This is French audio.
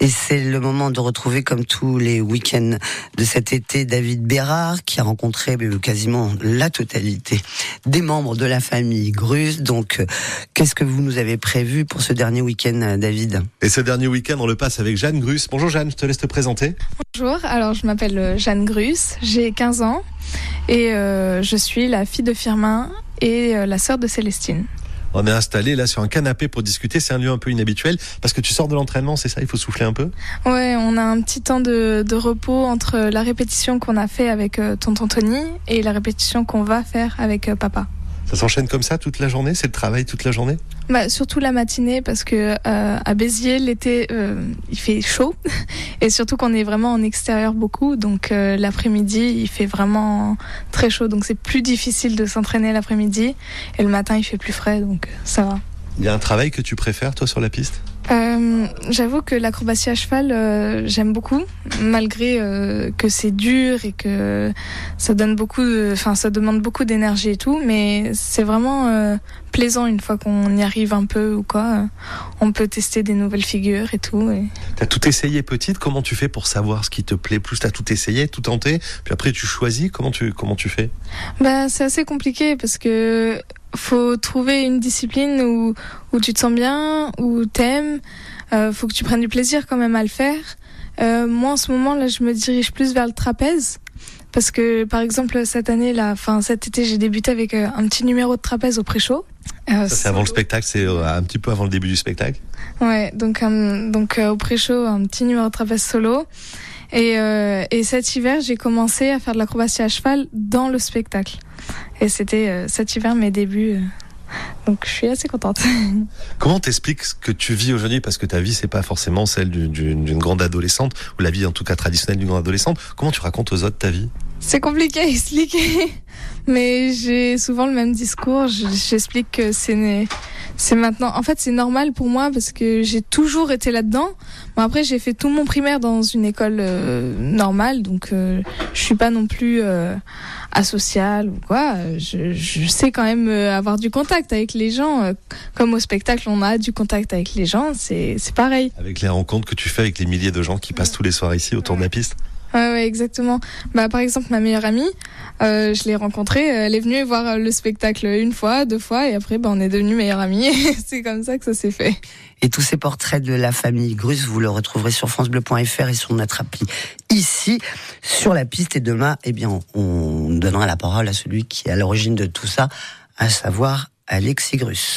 Et c'est le moment de retrouver, comme tous les week-ends de cet été, David Bérard, qui a rencontré euh, quasiment la totalité des membres de la famille Grus. Donc, euh, qu'est-ce que vous nous avez prévu pour ce dernier week-end, euh, David? Et ce dernier week-end, on le passe avec Jeanne Grus. Bonjour Jeanne, je te laisse te présenter. Bonjour, alors je m'appelle Jeanne Grus, j'ai 15 ans et euh, je suis la fille de Firmin et euh, la sœur de Célestine. On est installé là sur un canapé pour discuter. C'est un lieu un peu inhabituel parce que tu sors de l'entraînement, c'est ça Il faut souffler un peu? Ouais, on a un petit temps de, repos entre la répétition qu'on a fait avec euh, tonton Tony et la répétition qu'on va faire avec euh, papa. Ça s'enchaîne comme ça toute la journée? C'est le travail toute la journée? Bah, surtout la matinée parce que euh, à Béziers l'été euh, il fait chaud. Et surtout qu'on est vraiment en extérieur beaucoup. Donc euh, l'après-midi il fait vraiment très chaud. Donc c'est plus difficile de s'entraîner l'après-midi. Et le matin il fait plus frais. Donc ça va. Il y a un travail que tu préfères toi sur la piste? Euh, J'avoue que l'acrobatie à cheval, euh, j'aime beaucoup, malgré euh, que c'est dur et que ça donne beaucoup, enfin ça demande beaucoup d'énergie et tout, mais c'est vraiment plaisant une fois qu'on y arrive un peu ou quoi. On peut tester des nouvelles figures et tout. Et... T'as tout essayé petite, comment tu fais pour savoir ce qui te plaît plus? T'as tout essayé, tout tenté, puis après tu choisis, comment tu, comment tu fais? Bah, c'est assez compliqué parce que faut trouver une discipline où, où tu te sens bien, où t'aimes. Euh, faut que tu prennes du plaisir quand même à le faire. Euh, moi, en ce moment, là, je me dirige plus vers le trapèze. Parce que, par exemple, cette année, là, enfin, cet été, j'ai débuté avec euh, un petit numéro de trapèze au pré-show. Euh, c'est avant le spectacle, c'est euh, un petit peu avant le début du spectacle. Ouais, donc, donc euh, au pré-show, un petit numéro de trapèze solo. Et, euh, et cet hiver, j'ai commencé à faire de l'acrobatie à cheval dans le spectacle. Et c'était euh, cet hiver mes débuts. euh. donc je suis assez contente. Comment t'expliques ce que tu vis aujourd'hui? Parce que ta vie, c'est pas forcément celle du- d'une grande adolescente, ou la vie en tout cas traditionnelle d'une grande adolescente. Comment tu racontes aux autres ta vie? C'est compliqué à expliquer, mais j'ai souvent le même discours. Je- J'explique que c'est né- c'est maintenant. En fait, c'est normal pour moi parce que j'ai toujours été là-dedans. Bon, après, j'ai fait tout mon primaire dans une école euh, normale, donc euh, je suis pas non plus euh, asociale ou quoi. Je, je sais quand même euh, avoir du contact avec les gens. euh, Comme au spectacle, on a du contact avec les gens. C'est c'est pareil. Avec les rencontres que tu fais avec les milliers de gens qui passent tous les soirs ici autour de la piste? Ouais, ouais, exactement. Bah, par exemple, ma meilleure amie, euh, je l'ai rencontrée, elle est venue voir euh, le spectacle une fois, deux fois, et après, bah, on est devenus meilleures amies. c'est comme ça que ça s'est fait. Et tous ces portraits de la famille Grus, vous le retrouverez sur francebleu.fr et sur notre appli ici, sur la piste. Et demain, eh bien, on donnera la parole à celui qui est à l'origine de tout ça, à savoir Alexis Grus.